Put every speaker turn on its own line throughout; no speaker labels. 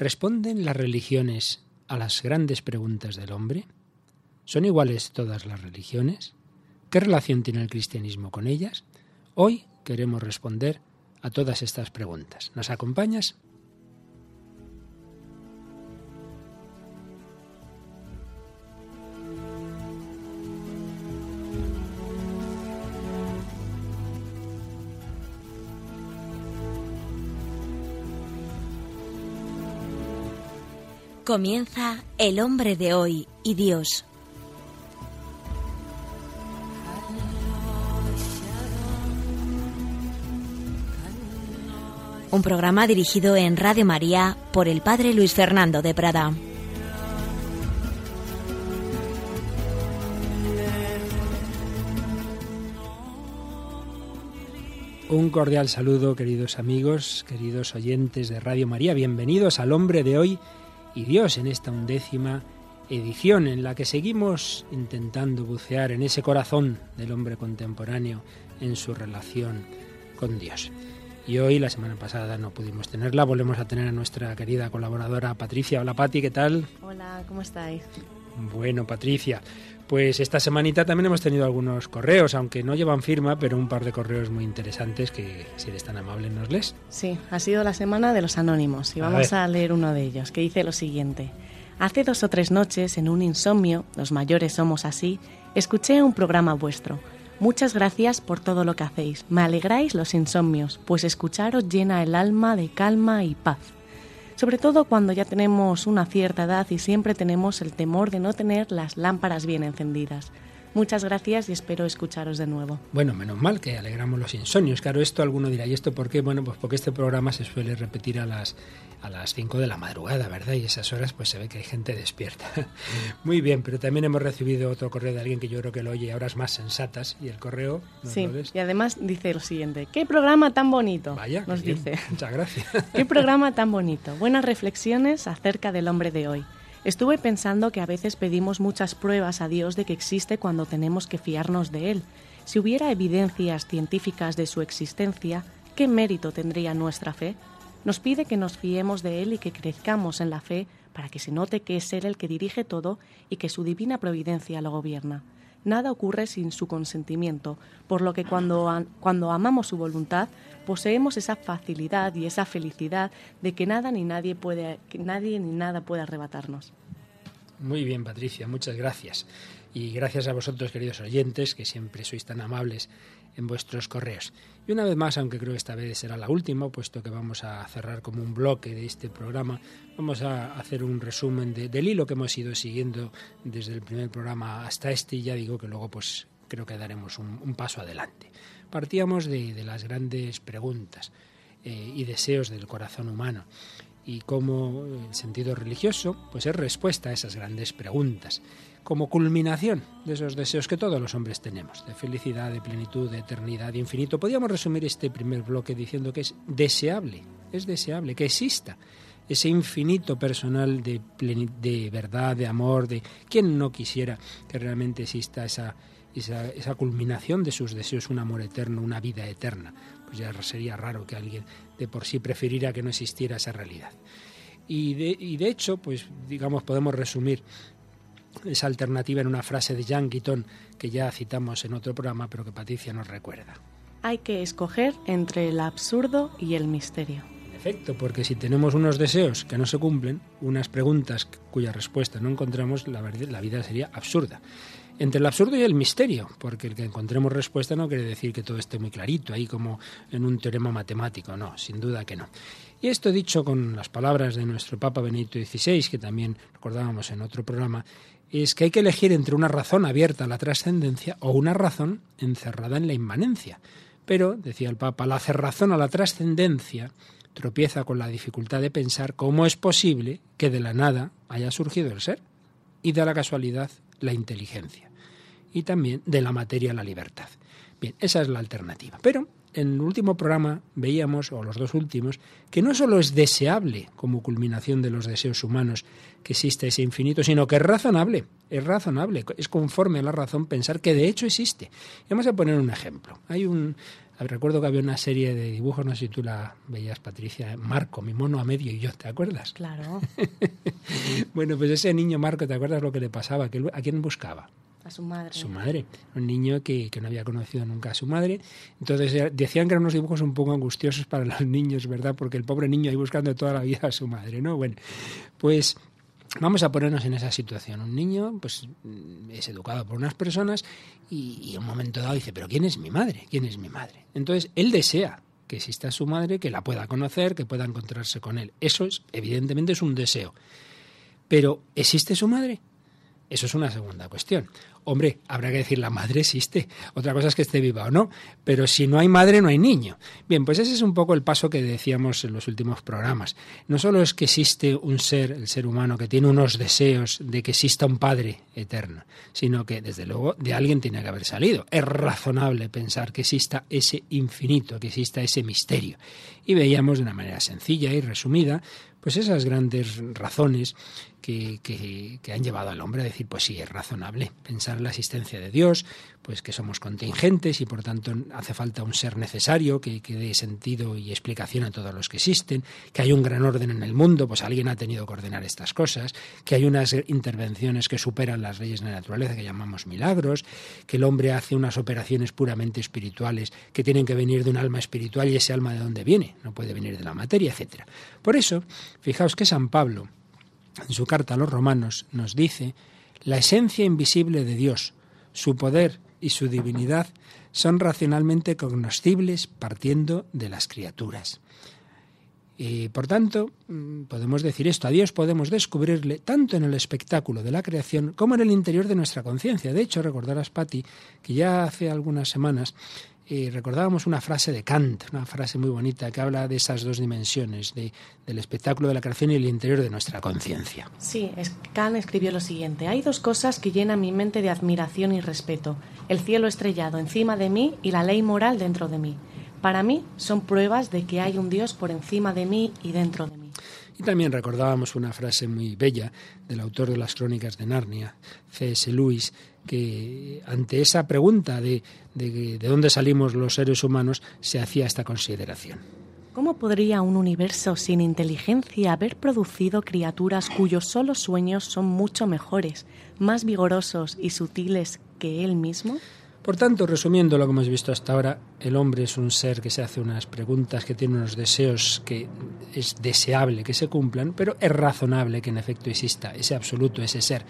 ¿Responden las religiones a las grandes preguntas del hombre? ¿Son iguales todas las religiones? ¿Qué relación tiene el cristianismo con ellas? Hoy queremos responder a todas estas preguntas. ¿Nos acompañas?
Comienza El hombre de hoy y Dios. Un programa dirigido en Radio María por el Padre Luis Fernando de Prada.
Un cordial saludo, queridos amigos, queridos oyentes de Radio María. Bienvenidos al hombre de hoy y Dios en esta undécima edición en la que seguimos intentando bucear en ese corazón del hombre contemporáneo, en su relación con Dios. Y hoy, la semana pasada, no pudimos tenerla, volvemos a tener a nuestra querida colaboradora Patricia. Hola Pati, ¿qué tal?
Hola, ¿cómo estáis?
Bueno, Patricia, pues esta semanita también hemos tenido algunos correos, aunque no llevan firma, pero un par de correos muy interesantes que, si eres tan amable, nos lees.
Sí, ha sido la semana de los anónimos y vamos a, leer uno de ellos, que dice lo siguiente. Hace dos o tres noches, en un insomnio, los mayores somos así, escuché un programa vuestro. Muchas gracias por todo lo que hacéis. Me alegráis los insomnios, pues escucharos llena el alma de calma y paz sobre todo cuando ya tenemos una cierta edad y siempre tenemos el temor de no tener las lámparas bien encendidas. Muchas gracias y espero escucharos de nuevo.
Bueno, menos mal que alegramos los insomnios. Claro, esto alguno dirá, ¿y esto por qué? Bueno, pues porque este programa se suele repetir a las a las 5 de la madrugada, ¿verdad? Y esas horas pues se ve que hay gente despierta. Muy bien, pero también hemos recibido otro correo de alguien que yo creo que lo oye a horas más sensatas y el correo
Sí, y además dice lo siguiente, ¿qué programa tan bonito?
Vaya,
nos dice.
Muchas gracias.
¿Qué programa tan bonito? Buenas reflexiones acerca del hombre de hoy. Estuve pensando que a veces pedimos muchas pruebas a Dios de que existe cuando tenemos que fiarnos de Él. Si hubiera evidencias científicas de su existencia, ¿qué mérito tendría nuestra fe? Nos pide que nos fiemos de Él y que crezcamos en la fe para que se note que es Él el que dirige todo y que su divina providencia lo gobierna. Nada ocurre sin su consentimiento, por lo que cuando, cuando amamos su voluntad, poseemos esa facilidad y esa felicidad de que nada ni nadie puede, que nadie ni nada puede arrebatarnos.
Muy bien, Patricia, muchas gracias. Y gracias a vosotros, queridos oyentes, que siempre sois tan amables en vuestros correos. Y una vez más, aunque creo que esta vez será la última, puesto que vamos a cerrar como un bloque de este programa, vamos a hacer un resumen del hilo que hemos ido siguiendo desde el primer programa hasta este y ya digo que luego pues creo que daremos un, paso adelante. Partíamos de, las grandes preguntas eh, y deseos del corazón humano y cómo el sentido religioso pues es respuesta a esas grandes preguntas como culminación de esos deseos que todos los hombres tenemos, de felicidad, de plenitud, de eternidad, de infinito. Podríamos resumir este primer bloque diciendo que es deseable, es deseable que exista ese infinito personal de, de verdad, de amor, de quien no quisiera que realmente exista esa, esa, esa, culminación de sus deseos, un amor eterno, una vida eterna. Pues ya sería raro que alguien de por sí preferiría que no existiera esa realidad. Y de, y de hecho, pues digamos, podemos resumir esa alternativa en una frase de Jean Guiton que ya citamos en otro programa, pero que Patricia nos recuerda.
Hay que escoger entre el absurdo y el misterio.
En efecto, porque si tenemos unos deseos que no se cumplen, unas preguntas cuya respuesta no encontramos, la, la vida sería absurda. Entre el absurdo y el misterio, porque el que encontremos respuesta no quiere decir que todo esté muy clarito, ahí como en un teorema matemático, no, sin duda que no. Y esto dicho con las palabras de nuestro Papa Benedicto XVI, que también recordábamos en otro programa, es que hay que elegir entre una razón abierta a la trascendencia o una razón encerrada en la inmanencia. Pero, decía el Papa, la cerrazón a la trascendencia tropieza con la dificultad de pensar cómo es posible que de la nada haya surgido el ser y de la casualidad la inteligencia y también de la materia la libertad. Bien, esa es la alternativa. Pero en el último programa veíamos, o los dos últimos, que no solo es deseable como culminación de los deseos humanos que existe ese infinito, sino que es razonable, es razonable, es conforme a la razón pensar que de hecho existe. vamos a poner un ejemplo. Hay un, Recuerdo que había una serie de dibujos, no sé si tú la veías, Patricia, Marco, mi mono a medio y yo, ¿te acuerdas?
Claro.
bueno, pues ese niño Marco, ¿te acuerdas lo que le pasaba? ¿A quién buscaba?
A su madre.
Su madre. Un niño que, que, no había conocido nunca a su madre. Entonces eh, decían que eran unos dibujos un poco angustiosos para los niños, ¿verdad? Porque el pobre niño ahí buscando toda la vida a su madre, ¿no? Bueno, pues Vamos a ponernos en esa situación. Un niño pues, es educado por unas personas y, un momento dado dice, pero ¿quién es mi madre? ¿Quién es mi madre? Entonces, él desea que exista su madre, que la pueda conocer, que pueda encontrarse con él. Eso es, evidentemente, es un deseo. Pero, ¿existe su madre? Eso es una segunda cuestión. Hombre, habrá que decir, la madre existe. Otra cosa es que esté viva o no. Pero si no hay madre, no hay niño. Bien, pues ese es un poco el paso que decíamos en los últimos programas. No solo es que existe un ser, el ser humano, que tiene unos deseos de que exista un padre eterno, sino que, desde luego, de alguien tiene que haber salido. Es razonable pensar que exista ese infinito, que exista ese misterio. Y veíamos de una manera sencilla y resumida, pues esas grandes razones que, que, han llevado al hombre a decir, pues sí, es razonable pensar en la existencia de Dios, pues que somos contingentes y por tanto hace falta un ser necesario que, que dé sentido y explicación a todos los que existen, que hay un gran orden en el mundo, pues alguien ha tenido que ordenar estas cosas, que hay unas intervenciones que superan las leyes de la naturaleza que llamamos milagros, que el hombre hace unas operaciones puramente espirituales que tienen que venir de un alma espiritual y ese alma de dónde viene, no puede venir de la materia, etcétera. Por eso, fijaos que San Pablo en su carta a los romanos nos dice, la esencia invisible de Dios, su poder y su divinidad son racionalmente cognoscibles partiendo de las criaturas. Y por tanto, mm, podemos decir esto, a Dios podemos descubrirle tanto en el espectáculo de la creación como en el interior de nuestra conciencia. De hecho, recordarás, Patti, que ya hace algunas semanas y recordábamos una frase de Kant, una frase muy bonita que habla de esas dos dimensiones, de, del espectáculo de la creación y el interior de nuestra conciencia.
Sí, Kant escribió lo siguiente, hay dos cosas que llenan mi mente de admiración y respeto, el cielo estrellado encima de mí y la ley moral dentro de mí. Para mí son pruebas de que hay un Dios por encima de mí y dentro de mí.
Y también recordábamos una frase muy bella del autor de las crónicas de Narnia, C.S. Lewis, que ante esa pregunta de, de, de dónde salimos los seres humanos se hacía esta consideración.
¿Cómo podría un universo sin inteligencia haber producido criaturas cuyos solos sueños son mucho mejores, más vigorosos y sutiles que él mismo?
Por tanto, resumiendo lo que hemos visto hasta ahora, el hombre es un ser que se hace unas preguntas, que tiene unos deseos que es deseable que se cumplan, pero es razonable que en efecto exista ese absoluto, ese ser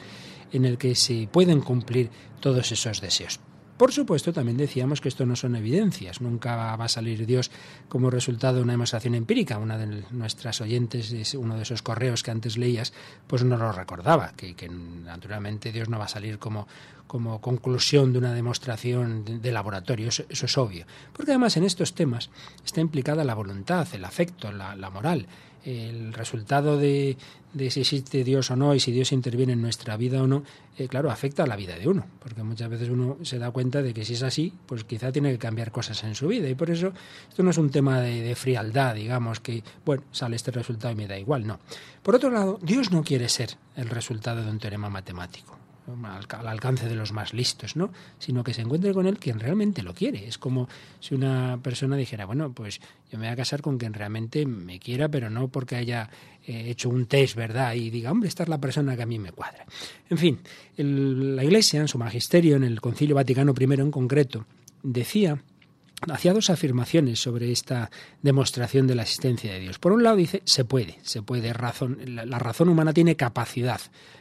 en el que se pueden cumplir todos esos deseos. Por supuesto, también decíamos que esto no son evidencias, nunca va a salir Dios como resultado de una demostración empírica. Una de nuestras oyentes, uno de esos correos que antes leías, pues no lo recordaba, que, naturalmente Dios no va a salir como, como conclusión de una demostración de, laboratorio, eso, es obvio. Porque además en estos temas está implicada la voluntad, el afecto, la moral el resultado de, si existe Dios o no y si Dios interviene en nuestra vida o no, eh, claro, afecta a la vida de uno, porque muchas veces uno se da cuenta de que si es así, pues quizá tiene que cambiar cosas en su vida y por eso esto no es un tema de frialdad, digamos, que, bueno, sale este resultado y me da igual, no. Por otro lado, Dios no quiere ser el resultado de un teorema matemático al alcance de los más listos, ¿no? Sino que se encuentre con él quien realmente lo quiere. Es como si una persona dijera, bueno, pues yo me voy a casar con quien realmente me quiera, pero no porque haya eh, hecho un test, ¿verdad? Y diga, hombre, esta es la persona que a mí me cuadra. En fin, la Iglesia, en su magisterio, en el Concilio Vaticano I en concreto, decía hacía dos afirmaciones sobre esta demostración de la existencia de Dios. Por un lado dice, se puede, se puede, razón, la razón humana tiene capacidad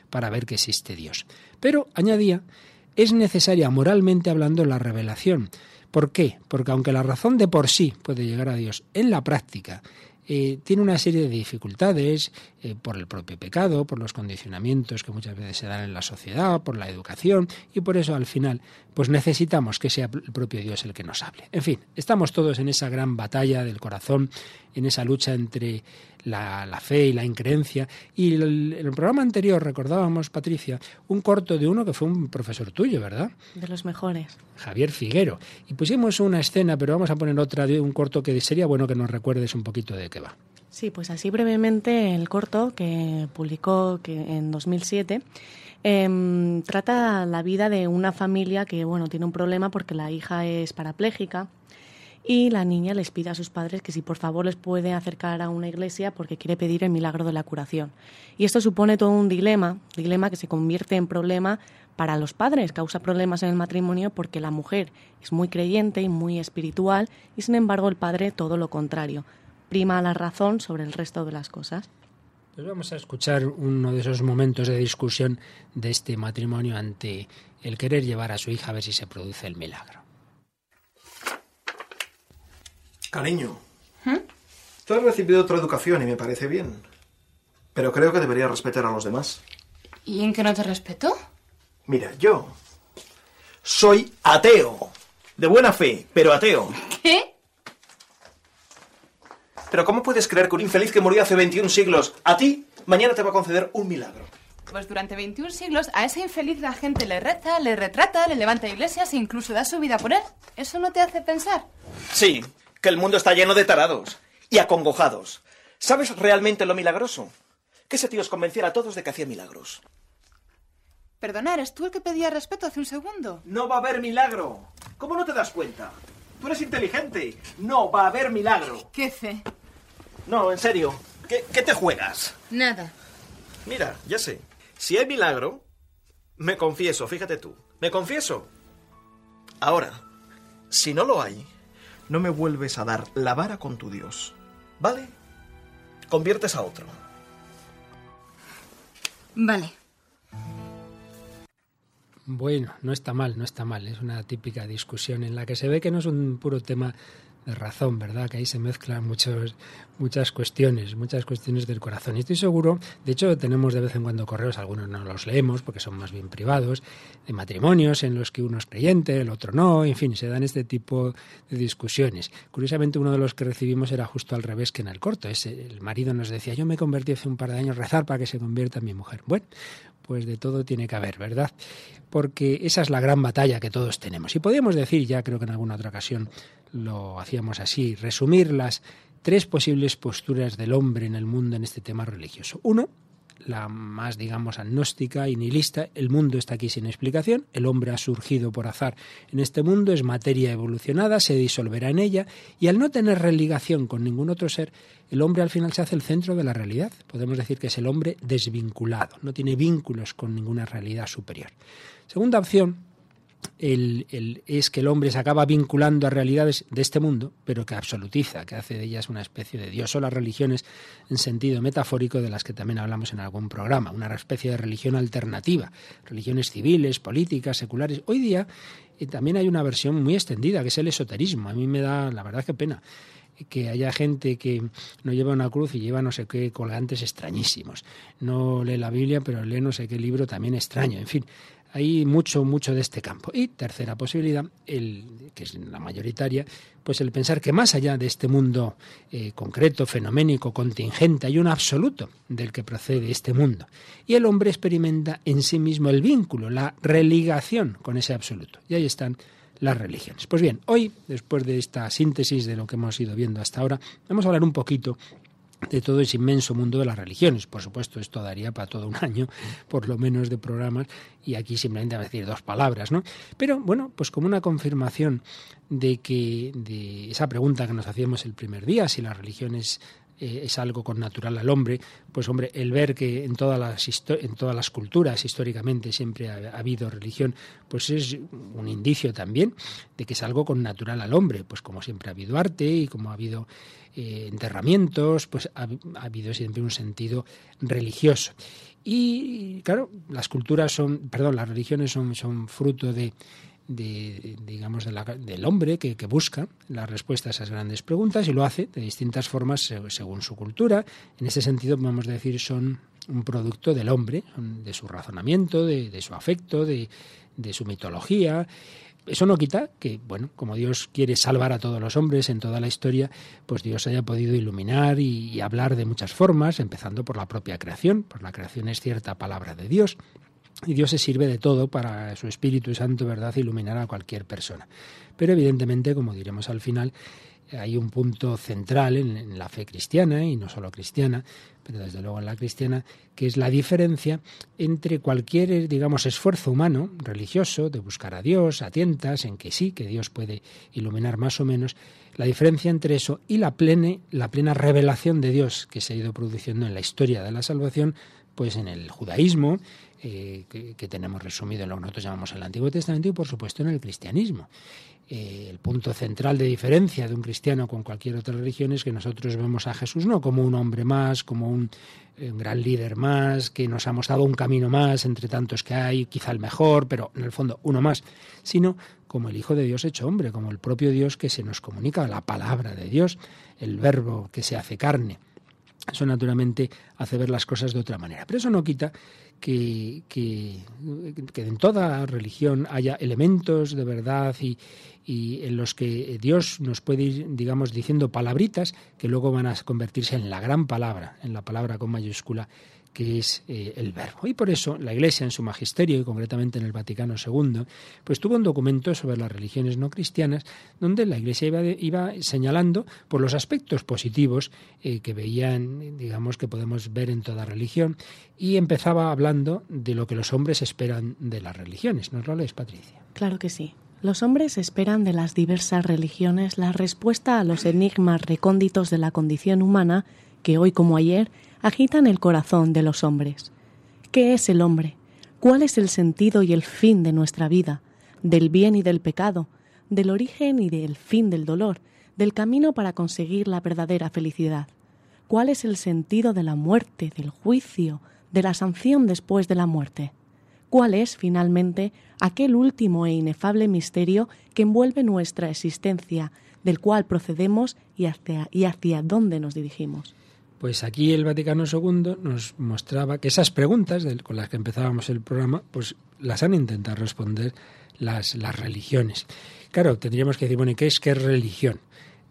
para ver que existe Dios. Pero, añadía, es necesaria moralmente hablando la revelación. ¿Por qué? Porque aunque la razón de por sí puede llegar a Dios, en la práctica eh, tiene una serie de dificultades eh, por el propio pecado, por los condicionamientos que muchas veces se dan en la sociedad, por la educación, y por eso al final pues necesitamos que sea el propio Dios el que nos hable. En fin, estamos todos en esa gran batalla del corazón, en esa lucha entre la, la fe y la increencia. Y el, el programa anterior recordábamos, Patricia, un corto de uno que fue un profesor tuyo, ¿verdad?
De los mejores.
Javier Figuero. Y pusimos una escena, pero vamos a poner otra de un corto que sería bueno que nos recuerdes un poquito de qué va.
Sí, pues así brevemente el corto que publicó que en 2007 eh, trata la vida de una familia que bueno tiene un problema porque la hija es parapléjica y la niña les pide a sus padres que si por favor les puede acercar a una iglesia porque quiere pedir el milagro de la curación. Y esto supone todo un dilema, dilema que se convierte en problema para los padres, causa problemas en el matrimonio porque la mujer es muy creyente y muy espiritual y sin embargo el padre todo lo contrario, prima la razón sobre el resto de las cosas.
Pues vamos a escuchar uno de esos momentos de discusión de este matrimonio ante el querer llevar a su hija a ver si se produce el milagro.
Cariño, ¿Mm? tú has recibido otra educación y me parece bien. Pero creo que deberías respetar a los demás.
¿Y en qué no te respeto?
Mira, yo soy ateo. De buena fe, pero ateo.
¿Qué?
Pero ¿cómo puedes creer que un infeliz que murió hace 21 siglos a ti mañana te va a conceder un milagro?
Pues durante 21 siglos a ese infeliz la gente le reza, le retrata, le levanta iglesias e incluso da su vida por él. ¿Eso no te hace pensar?
Sí, que el mundo está lleno de tarados y acongojados. ¿Sabes realmente lo milagroso? Que ese tío os convenciera a todos de que hacía milagros.
Perdona, ¿eres tú el que pedía respeto hace un segundo?
No va a haber milagro. ¿Cómo no te das cuenta? Tú eres inteligente. No va a haber milagro.
¿Qué fe?
No, en serio. ¿Qué, qué te juegas?
Nada.
Mira, ya sé. Si hay milagro, me confieso, fíjate tú. Me confieso. Ahora, si no lo hay, no me vuelves a dar la vara con tu Dios. ¿Vale? Conviertes a otro.
Vale.
Bueno, no está mal, no está mal. Es una típica discusión en la que se ve que no es un puro tema de razón, ¿verdad? Que ahí se mezclan muchos, muchas cuestiones, muchas cuestiones del corazón. Y estoy seguro, de hecho tenemos de vez en cuando correos, algunos no los leemos porque son más bien privados, de matrimonios en los que uno es creyente, el otro no, en fin, se dan este tipo de discusiones. Curiosamente uno de los que recibimos era justo al revés que en el corto. el marido nos decía, yo me convertí hace un par de años, rezar para que se convierta en mi mujer. Bueno, pues de todo tiene que haber, ¿verdad? Porque esa es la gran batalla que todos tenemos. Y podríamos decir, ya creo que en alguna otra ocasión lo hacíamos así, resumir las tres posibles posturas del hombre en el mundo en este tema religioso. Uno, la más, digamos, agnóstica y nihilista, el mundo está aquí sin explicación, el hombre ha surgido por azar en este mundo, es materia evolucionada, se disolverá en ella, y al no tener religación con ningún otro ser, el hombre al final se hace el centro de la realidad. Podemos decir que es el hombre desvinculado, no tiene vínculos con ninguna realidad superior. Segunda opción, el, es que el hombre se acaba vinculando a realidades de este mundo, pero que absolutiza, que hace de ellas una especie de Dios o las religiones en sentido metafórico de las que también hablamos en algún programa, una especie de religión alternativa, religiones civiles, políticas, seculares. Hoy día eh, también hay una versión muy extendida, que es el esoterismo. A mí me da, la verdad, que pena que haya gente que no lleva una cruz y lleva no sé qué colgantes extrañísimos. No lee la Biblia, pero lee no sé qué libro también extraño. En fin, hay mucho, mucho de este campo. Y tercera posibilidad, el, que es la mayoritaria, pues el pensar que más allá de este mundo eh, concreto, fenoménico, contingente, hay un absoluto del que procede este mundo. Y el hombre experimenta en sí mismo el vínculo, la religación con ese absoluto. Y ahí están las religiones. Pues bien, hoy, después de esta síntesis de lo que hemos ido viendo hasta ahora, vamos a hablar un poquito de todo ese inmenso mundo de las religiones. Por supuesto, esto daría para todo un año, por lo menos, de programas, y aquí simplemente a decir dos palabras, ¿no? Pero bueno, pues como una confirmación de que de esa pregunta que nos hacíamos el primer día, si las religiones eh, es algo con natural al hombre, pues hombre, el ver que en todas las, en todas las culturas históricamente siempre ha, habido religión, pues es un indicio también de que es algo con natural al hombre, pues como siempre ha habido arte y como ha habido eh, enterramientos, pues ha, habido siempre un sentido religioso. Y claro, las culturas son, perdón, las religiones son, son fruto de de, digamos, del hombre que, busca la respuesta a esas grandes preguntas y lo hace de distintas formas según su cultura. En ese sentido, podemos decir, son un producto del hombre, de su razonamiento, de, su afecto, de, su mitología. Eso no quita que, bueno, como Dios quiere salvar a todos los hombres en toda la historia, pues Dios haya podido iluminar y, y hablar de muchas formas, empezando por la propia creación, por la creación es cierta palabra de Dios. Y Dios se sirve de todo para su Espíritu Santo, ¿verdad?, iluminar a cualquier persona. Pero evidentemente, como diremos al final, hay un punto central en, la fe cristiana, y no solo cristiana, pero desde luego en la cristiana, que es la diferencia entre cualquier, digamos, esfuerzo humano, religioso, de buscar a Dios, a tientas, en que sí, que Dios puede iluminar más o menos, la diferencia entre eso y la plena, la plena revelación de Dios que se ha ido produciendo en la historia de la salvación, pues en el judaísmo, eh, que, tenemos resumido en lo que nosotros llamamos el Antiguo Testamento y por supuesto en el cristianismo. Eh, el punto central de diferencia de un cristiano con cualquier otra religión es que nosotros vemos a Jesús no como un hombre más, como un, un gran líder más, que nos ha mostrado un camino más entre tantos que hay, quizá el mejor, pero en el fondo uno más, sino como el Hijo de Dios hecho hombre, como el propio Dios que se nos comunica, la palabra de Dios, el verbo que se hace carne. Eso naturalmente hace ver las cosas de otra manera. Pero eso no quita que, que, en toda religión haya elementos de verdad y, y, en los que Dios nos puede ir, digamos, diciendo palabritas que luego van a convertirse en la gran palabra, en la palabra con mayúscula que es eh, el verbo. Y por eso la Iglesia en su magisterio, y concretamente en el Vaticano II, pues tuvo un documento sobre las religiones no cristianas, donde la Iglesia iba, iba señalando por los aspectos positivos eh, que veían, digamos, que podemos ver en toda religión, y empezaba hablando de lo que los hombres esperan de las religiones. ¿Nos lo lees, Patricia?
Claro que sí. Los hombres esperan de las diversas religiones la respuesta a los enigmas recónditos de la condición humana que hoy como ayer agitan el corazón de los hombres. ¿Qué es el hombre? ¿Cuál es el sentido y el fin de nuestra vida? Del bien y del pecado, del origen y del fin del dolor, del camino para conseguir la verdadera felicidad. ¿Cuál es el sentido de la muerte, del juicio, de la sanción después de la muerte? ¿Cuál es, finalmente, aquel último e inefable misterio que envuelve nuestra existencia, del cual procedemos y hacia, dónde nos dirigimos?
Pues aquí el Vaticano II nos mostraba que esas preguntas con las que empezábamos el programa, pues las han intentado responder las, religiones. Claro, tendríamos que decir, bueno, ¿y qué es qué es religión?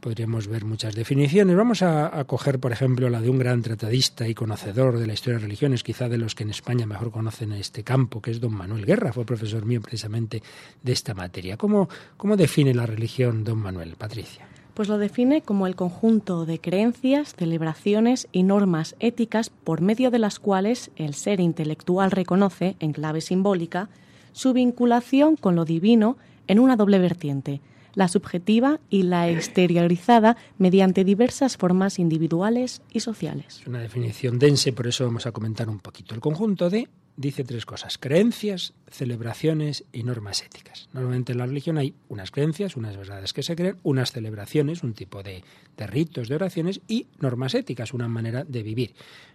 Podríamos ver muchas definiciones. Vamos a, coger, por ejemplo, la de un gran tratadista y conocedor de la historia de religiones, quizá de los que en España mejor conocen este campo, que es don Manuel Guerra, fue profesor mío precisamente de esta materia. ¿Cómo, cómo define la religión don Manuel, Patricia?
pues lo define como el conjunto de creencias, celebraciones y normas éticas por medio de las cuales el ser intelectual reconoce, en clave simbólica, su vinculación con lo divino en una doble vertiente, la subjetiva y la exteriorizada mediante diversas formas individuales y sociales.
Es una definición dense, por eso vamos a comentar un poquito. El conjunto de dice tres cosas, creencias, celebraciones y normas éticas. Normalmente en la religión hay unas creencias, unas verdades que se creen, unas celebraciones, un tipo de, de ritos, de oraciones y normas éticas, una manera de vivir.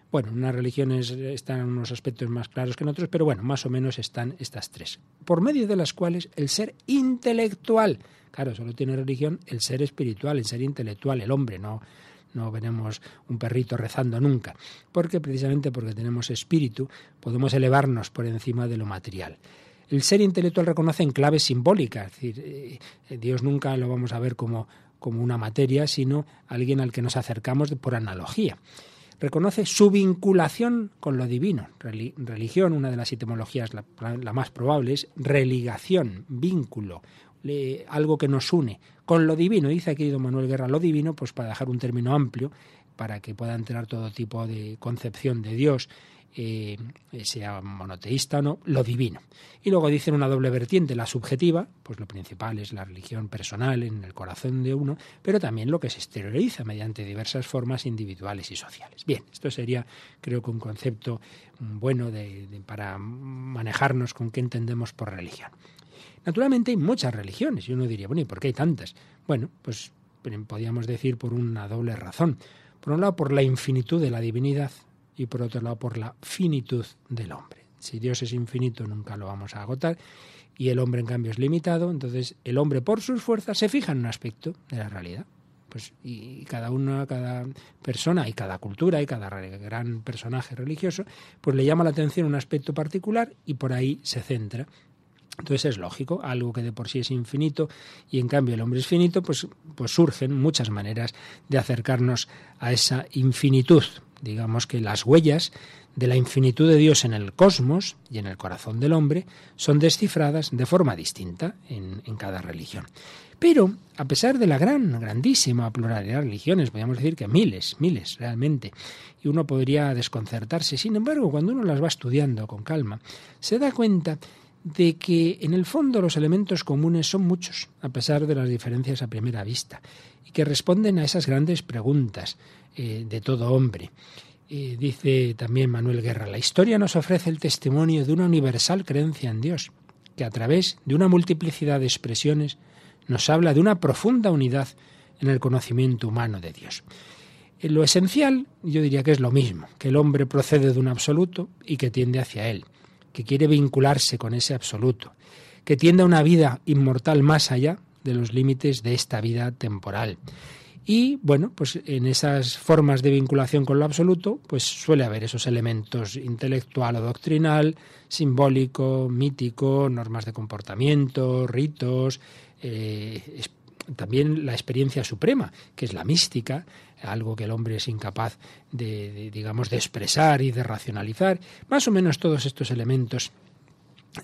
Bueno, en unas religiones están unos aspectos más claros que en otros, pero bueno, más o menos están estas tres, por medio de las cuales el ser intelectual, claro, solo tiene religión el ser espiritual, el ser intelectual, el hombre, no no veremos un perrito rezando nunca, porque precisamente porque tenemos espíritu podemos elevarnos por encima de lo material. El ser intelectual reconoce en claves simbólicas, es decir, eh, Dios nunca lo vamos a ver como, como una materia, sino alguien al que nos acercamos por analogía. Reconoce su vinculación con lo divino. Religión, una de las etimologías, la, la más probable, es religación, vínculo, algo que nos une con lo divino. Dice aquí don Manuel Guerra lo divino, pues para dejar un término amplio, para que pueda entrar todo tipo de concepción de Dios, eh, sea monoteísta o no, lo divino. Y luego dicen una doble vertiente, la subjetiva, pues lo principal es la religión personal en el corazón de uno, pero también lo que se exterioriza mediante diversas formas individuales y sociales. Bien, esto sería, creo que un concepto bueno para manejarnos con qué entendemos por religión. Naturalmente hay muchas religiones y uno diría, bueno, ¿y por qué hay tantas? Bueno, pues podríamos decir por una doble razón. Por un lado, por la infinitud de la divinidad y por otro lado, por la finitud del hombre. Si Dios es infinito, nunca lo vamos a agotar y el hombre, en cambio, es limitado, entonces el hombre, por sus fuerzas, se fija en un aspecto de la realidad. Pues, y cada una, cada persona y cada cultura y cada gran personaje religioso, pues le llama la atención un aspecto particular y por ahí se centra. Entonces es lógico, algo que de por sí es infinito y en cambio el hombre es finito, pues, pues surgen muchas maneras de acercarnos a esa infinitud. Digamos que las huellas de la infinitud de Dios en el cosmos y en el corazón del hombre son descifradas de forma distinta en, cada religión. Pero, a pesar de la gran, grandísima pluralidad de religiones, podríamos decir que miles, miles realmente, y uno podría desconcertarse, sin embargo, cuando uno las va estudiando con calma, se da cuenta de que en el fondo los elementos comunes son muchos, a pesar de las diferencias a primera vista, y que responden a esas grandes preguntas eh, de todo hombre dice también Manuel Guerra, la historia nos ofrece el testimonio de una universal creencia en Dios, que a través de una multiplicidad de expresiones nos habla de una profunda unidad en el conocimiento humano de Dios. En lo esencial, yo diría que es lo mismo, que el hombre procede de un absoluto y que tiende hacia él, que quiere vincularse con ese absoluto, que tiende a una vida inmortal más allá de los límites de esta vida temporal. Y bueno, pues en esas formas de vinculación con lo absoluto, pues suele haber esos elementos intelectual o doctrinal, simbólico, mítico, normas de comportamiento, ritos, eh, también la experiencia suprema, que es la mística, algo que el hombre es incapaz de, digamos, de expresar y de racionalizar. Más o menos todos estos elementos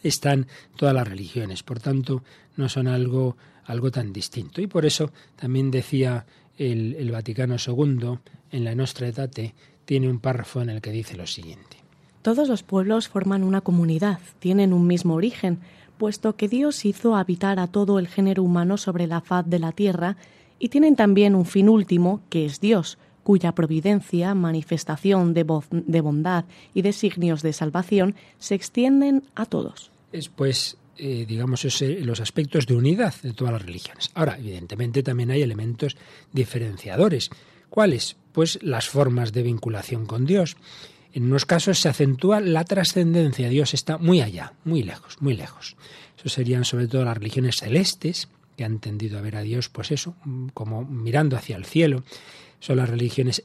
están todas las religiones, por tanto, no son algo, algo tan distinto. Y por eso también decía el, Vaticano II, en la Nostra Aetate, tiene un párrafo en el que dice lo siguiente.
Todos los pueblos forman una comunidad, tienen un mismo origen, puesto que Dios hizo habitar a todo el género humano sobre la faz de la tierra, y tienen también un fin último, que es Dios, cuya providencia, manifestación de, de bondad y designios de salvación se extienden a todos.
Es pues eh, digamos, los aspectos de unidad de todas las religiones. Ahora, evidentemente también hay elementos diferenciadores. ¿Cuáles? Pues las formas de vinculación con Dios. En unos casos se acentúa la trascendencia. Dios está muy allá, muy lejos, muy lejos. Eso serían sobre todo las religiones celestes, que han tendido a ver a Dios, pues eso, como mirando hacia el cielo son las religiones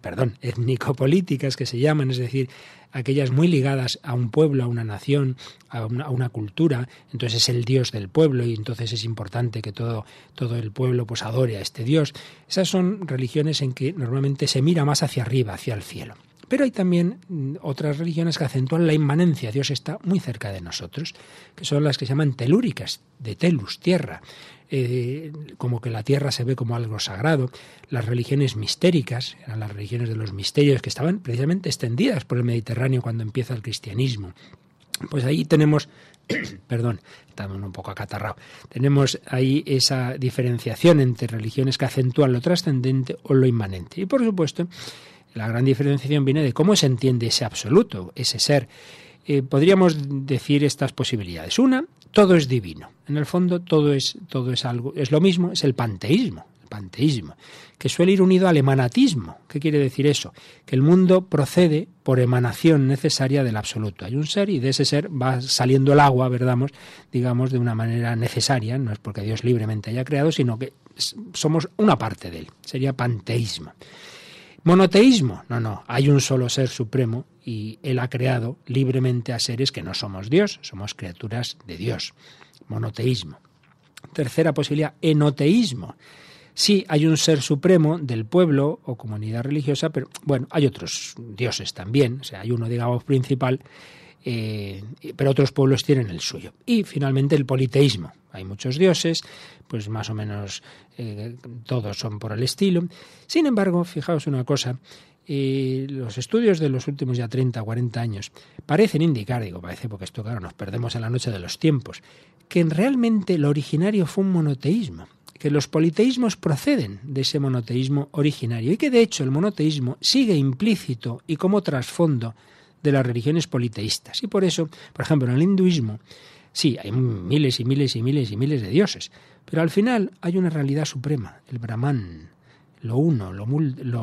perdón, étnico-políticas que se llaman, es decir, aquellas muy ligadas a un pueblo, a una nación, a una, cultura, entonces es el Dios del pueblo y entonces es importante que todo, todo el pueblo pues adore a este Dios. Esas son religiones en que normalmente se mira más hacia arriba, hacia el cielo. Pero hay también mm, otras religiones que acentúan la inmanencia, Dios está muy cerca de nosotros, que son las que se llaman telúricas, de telus, tierra. Eh, como que la tierra se ve como algo sagrado. Las religiones mistéricas, eran las religiones de los misterios que estaban precisamente extendidas por el Mediterráneo cuando empieza el cristianismo. Pues ahí tenemos, perdón, estamos un poco acatarrado, tenemos ahí esa diferenciación entre religiones que acentúan lo trascendente o lo inmanente. Y por supuesto, la gran diferenciación viene de cómo se entiende ese absoluto, ese ser. Eh, podríamos decir estas posibilidades. Una, todo es divino. En el fondo todo es, todo es algo, es lo mismo, es el panteísmo, el panteísmo, que suele ir unido al emanatismo. ¿Qué quiere decir eso? Que el mundo procede por emanación necesaria del absoluto. Hay un ser y de ese ser va saliendo el agua, ¿verdad? digamos, de una manera necesaria, no es porque Dios libremente haya creado, sino que somos una parte de él. Sería panteísmo. Monoteísmo, no, no, hay un solo ser supremo y Él ha creado libremente a seres que no somos Dios, somos criaturas de Dios. Monoteísmo. Tercera posibilidad, enoteísmo. Sí, hay un ser supremo del pueblo o comunidad religiosa, pero bueno, hay otros dioses también, o sea, hay uno, digamos, principal, eh, pero otros pueblos tienen el suyo. Y finalmente el politeísmo. Hay muchos dioses, pues más o menos eh, todos son por el estilo. Sin embargo, fijaos una cosa, y los estudios de los últimos ya 30 o 40 años parecen indicar, digo, parece porque esto, claro, nos perdemos en la noche de los tiempos, que realmente lo originario fue un monoteísmo, que los politeísmos proceden de ese monoteísmo originario y que de hecho el monoteísmo sigue implícito y como trasfondo de las religiones politeístas. Y por eso, por ejemplo, en el hinduismo, sí, hay miles y miles y miles y miles de dioses, pero al final hay una realidad suprema, el Brahman, lo uno, lo,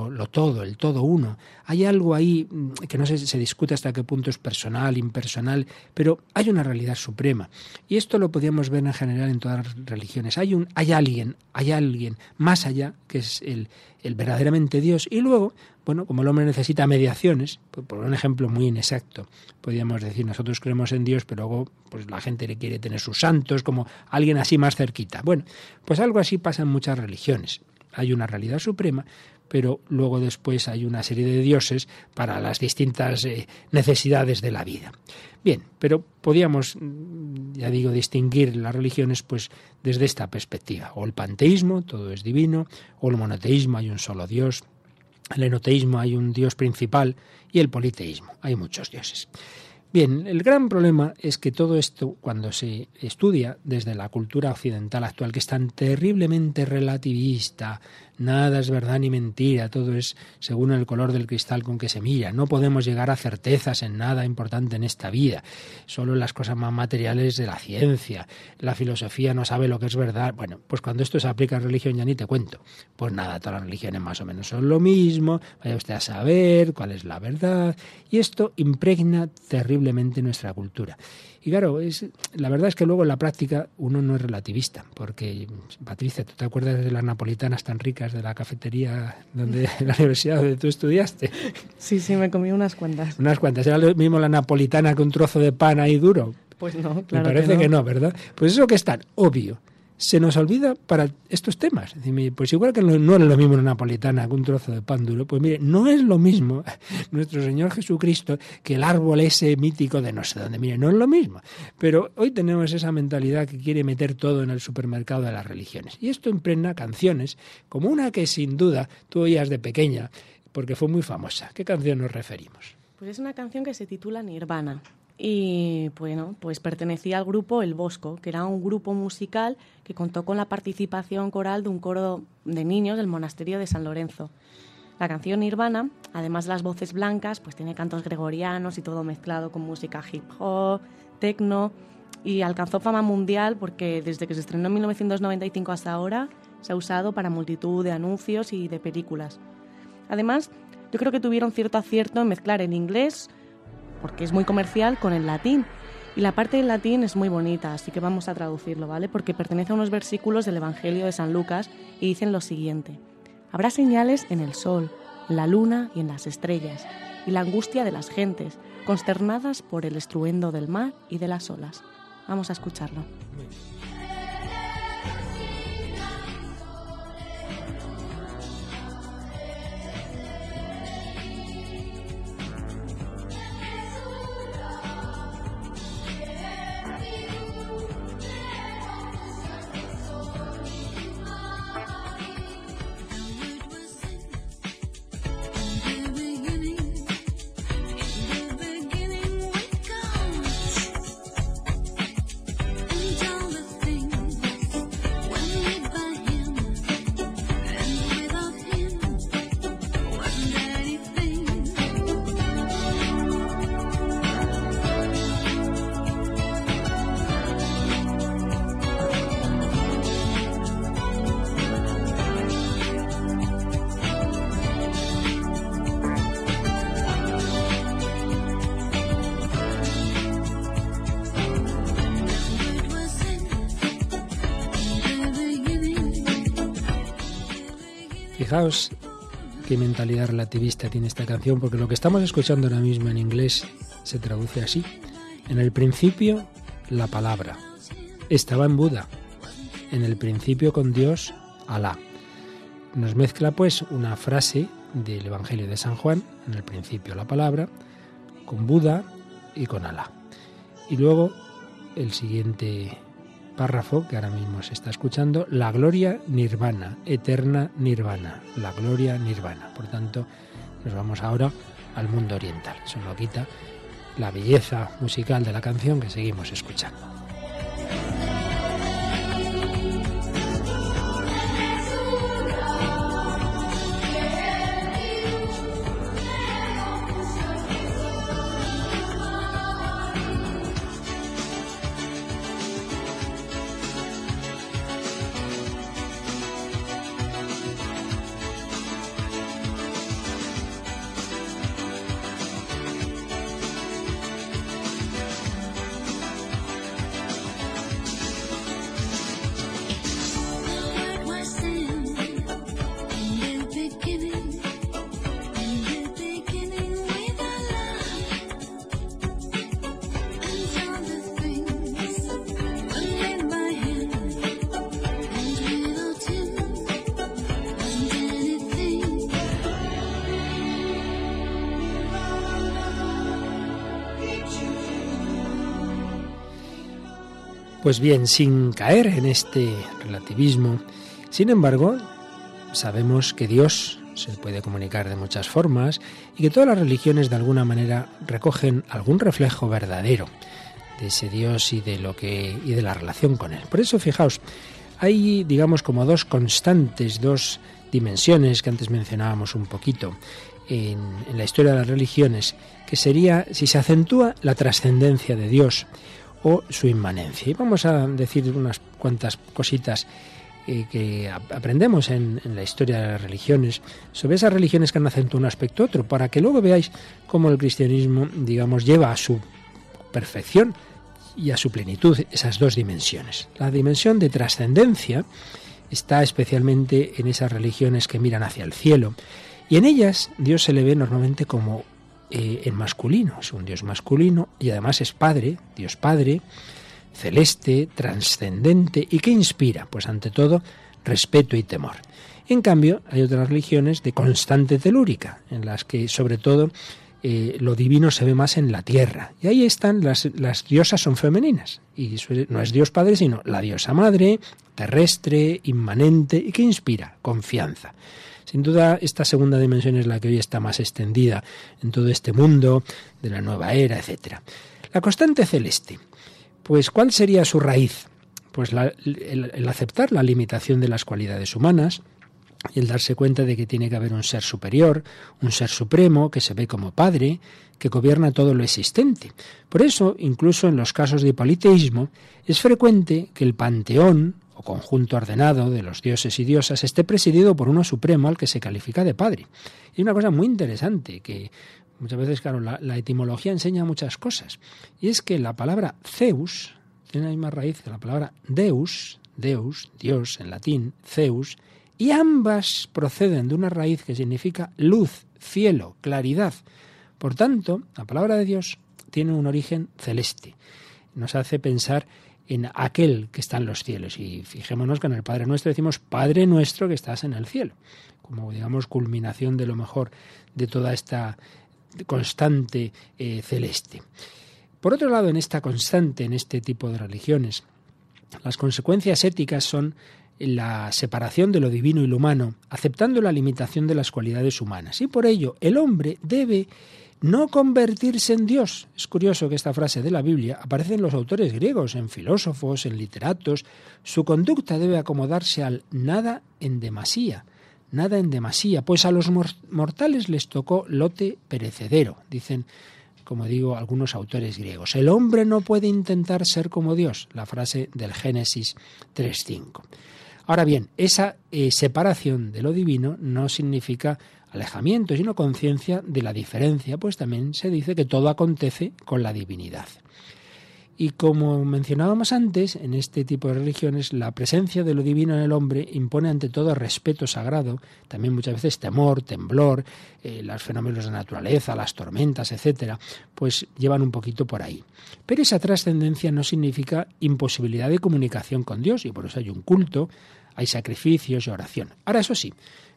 lo, todo, el todo uno. Hay algo ahí mm, que no sé, se discute hasta qué punto es personal, impersonal, pero hay una realidad suprema. Y esto lo podríamos ver en general en todas las religiones. Hay, un, hay alguien, hay alguien más allá, que es el, el verdaderamente Dios. Y luego, bueno, como el hombre necesita mediaciones, por un ejemplo muy inexacto, podríamos decir, nosotros creemos en Dios, pero luego pues la gente le quiere tener sus santos como alguien así más cerquita. Bueno, pues algo así pasa en muchas religiones hay una realidad suprema, pero luego después hay una serie de dioses para las distintas eh, necesidades de la vida. Bien, pero podíamos, mm, ya digo, distinguir las religiones pues desde esta perspectiva. O el panteísmo, todo es divino, o el monoteísmo, hay un solo Dios, el enoteísmo hay un Dios principal y el politeísmo, hay muchos dioses. Bien, el gran problema es que todo esto, cuando se estudia desde la cultura occidental actual, que es tan terriblemente relativista, Nada es verdad ni mentira, todo es según el color del cristal con que se mira. No podemos llegar a certezas en nada importante en esta vida, solo en las cosas más materiales de la ciencia. La filosofía no sabe lo que es verdad. Bueno, pues cuando esto se aplica a religión ya ni te cuento. Pues nada, todas las religiones más o menos son lo mismo, vaya usted a saber cuál es la verdad. Y esto impregna terriblemente nuestra cultura. Y claro, es, la verdad es que luego en la práctica uno no es relativista, porque, Patricia, ¿tú te acuerdas de las napolitanas tan ricas de la cafetería donde la universidad donde tú estudiaste?
Sí, sí, me comí unas cuantas.
Unas cuantas. ¿Era lo mismo la napolitana que un trozo de pan ahí duro?
Pues no, claro.
Me parece
que
no, ¿verdad? Pues eso que es tan obvio se nos olvida para estos temas. Pues igual que no es lo mismo una napolitana que un trozo de pan duro, pues mire, no es lo mismo nuestro Señor Jesucristo que el árbol ese mítico de no sé dónde. Mire, no es lo mismo. Pero hoy tenemos esa mentalidad que quiere meter todo en el supermercado de las religiones. Y esto impregna canciones, como una que sin duda tú oías de pequeña, porque fue muy famosa. ¿Qué canción nos referimos?
Pues es una canción que se titula Nirvana y bueno, pues pertenecía al grupo El Bosco, que era un grupo musical que contó con la participación coral de un coro de niños del monasterio de San Lorenzo. La canción Nirvana, además de las voces blancas, pues tiene cantos gregorianos y todo mezclado con música hip hop, techno y alcanzó fama mundial porque desde que se estrenó en 1995 hasta ahora se ha usado para multitud de anuncios y de películas. Además, yo creo que tuvieron cierto acierto en mezclar el inglés, porque es muy comercial, con el latín. Y la parte del latín es muy bonita, así que vamos a traducirlo, ¿vale? Porque pertenece a unos versículos del Evangelio de San Lucas y dicen lo siguiente. Habrá señales en el sol, en la luna y en las estrellas, y la angustia de las gentes, consternadas por el estruendo del mar y de las olas. Vamos a escucharlo.
Qué mentalidad relativista tiene esta canción, porque lo que estamos escuchando ahora mismo en inglés se traduce así. En el principio, la palabra. Estaba en Buda. En el principio con Dios, Alá. Nos mezcla pues una frase del Evangelio de San Juan, en el principio la palabra, con Buda y con Alá. Y luego el siguiente párrafo que ahora mismo se está escuchando, la gloria nirvana, eterna nirvana, la gloria nirvana. Por tanto, nos vamos ahora al mundo oriental. Eso no quita la belleza musical de la canción que seguimos escuchando. Pues bien, sin caer en este relativismo, sin embargo, sabemos que Dios se puede comunicar de muchas formas y que todas las religiones de alguna manera recogen algún reflejo verdadero de ese Dios y de lo que y de la relación con él. Por eso fijaos, hay digamos como dos constantes, dos dimensiones que antes mencionábamos un poquito en, en la historia de las religiones, que sería si se acentúa la trascendencia de Dios o su inmanencia. Y vamos a decir unas cuantas cositas eh, que aprendemos en, la historia de las religiones, sobre esas religiones que han acentuado un aspecto otro, para que luego veáis cómo el cristianismo, digamos, lleva a su perfección y a su plenitud esas dos dimensiones. La dimensión de trascendencia está especialmente en esas religiones que miran hacia el cielo, y en ellas Dios se le ve normalmente como eh, en masculino, es un Dios masculino y además es Padre, Dios Padre, celeste, trascendente y que inspira, pues ante todo, respeto y temor. En cambio, hay otras religiones de constante telúrica, en las que sobre todo eh, lo divino se ve más en la tierra. Y ahí están las, las diosas son femeninas. Y no es Dios Padre, sino la diosa madre, terrestre, inmanente y que inspira confianza. Sin duda, esta segunda dimensión es la que hoy está más extendida en todo este mundo de la nueva era, etc. La constante celeste. Pues, ¿cuál sería su raíz? Pues el, aceptar la limitación de las cualidades humanas, y el darse cuenta de que tiene que haber un ser superior, un ser supremo que se ve como padre, que gobierna todo lo existente. Por eso, incluso en los casos de politeísmo, es frecuente que el panteón o conjunto ordenado de los dioses y diosas esté presidido por uno supremo al que se califica de padre. Y una cosa muy interesante que muchas veces, claro, la, etimología enseña muchas cosas. Y es que la palabra Zeus tiene la misma raíz que la palabra Deus, Deus, Dios en latín, Zeus, y ambas proceden de una raíz que significa luz, cielo, claridad. Por tanto, la palabra de Dios tiene un origen celeste. Nos hace pensar en aquel que está en los cielos. Y fijémonos que en el Padre Nuestro decimos Padre Nuestro que estás en el cielo, como digamos culminación de lo mejor de toda esta constante eh, celeste. Por otro lado, en esta constante, en este tipo de religiones, las consecuencias éticas son la separación de lo divino y lo humano, aceptando la limitación de las cualidades humanas. Y por ello, el hombre debe no convertirse en Dios. Es curioso que esta frase de la Biblia aparece en los autores griegos, en filósofos, en literatos. Su conducta debe acomodarse al nada en demasía, nada en demasía, pues a los mortales les tocó lote perecedero, dicen, como digo, algunos autores griegos. El hombre no puede intentar ser como Dios, la frase del Génesis 3.5. Ahora bien, esa eh, separación de lo divino no significa alejamiento, sino conciencia de la diferencia, pues también se dice que todo acontece con la divinidad. Y como mencionábamos antes, en este tipo de religiones, la presencia de lo divino en el hombre impone ante todo respeto sagrado, también muchas veces temor, temblor, eh, los fenómenos de naturaleza, las tormentas, etcétera, pues llevan un poquito por ahí. Pero esa trascendencia no significa imposibilidad de comunicación con Dios, y por eso hay un culto, hay sacrificios y oración. Ahora, eso sí,